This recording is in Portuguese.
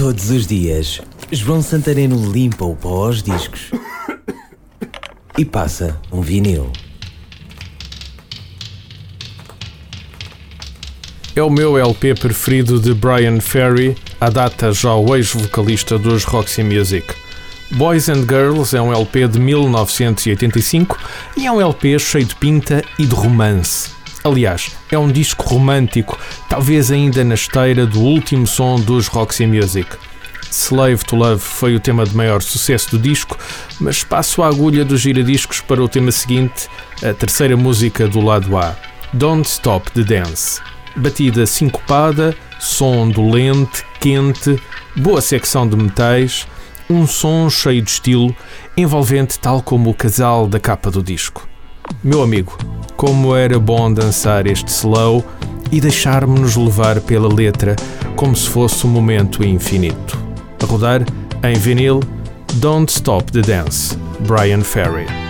Todos os dias, João Santareno limpa o pó aos discos e passa um vinil. É o meu LP preferido de Brian Ferry, à data já o ex-vocalista dos Roxy Music. Boys and Girls é um LP de 1985 e é um LP cheio de pinta e de romance. Aliás, é um disco romântico, talvez ainda na esteira do último som dos Roxy Music. Slave to Love foi o tema de maior sucesso do disco, mas passo a agulha dos giradiscos para o tema seguinte, a terceira música do lado A, Don't Stop the Dance. Batida sincopada, som dolente, quente, boa secção de metais, um som cheio de estilo, envolvente tal como o casal da capa do disco. Meu amigo, como era bom dançar este slow e deixar-me-nos levar pela letra como se fosse um momento infinito. A rodar em vinil Don't Stop the Dance, Brian Ferry.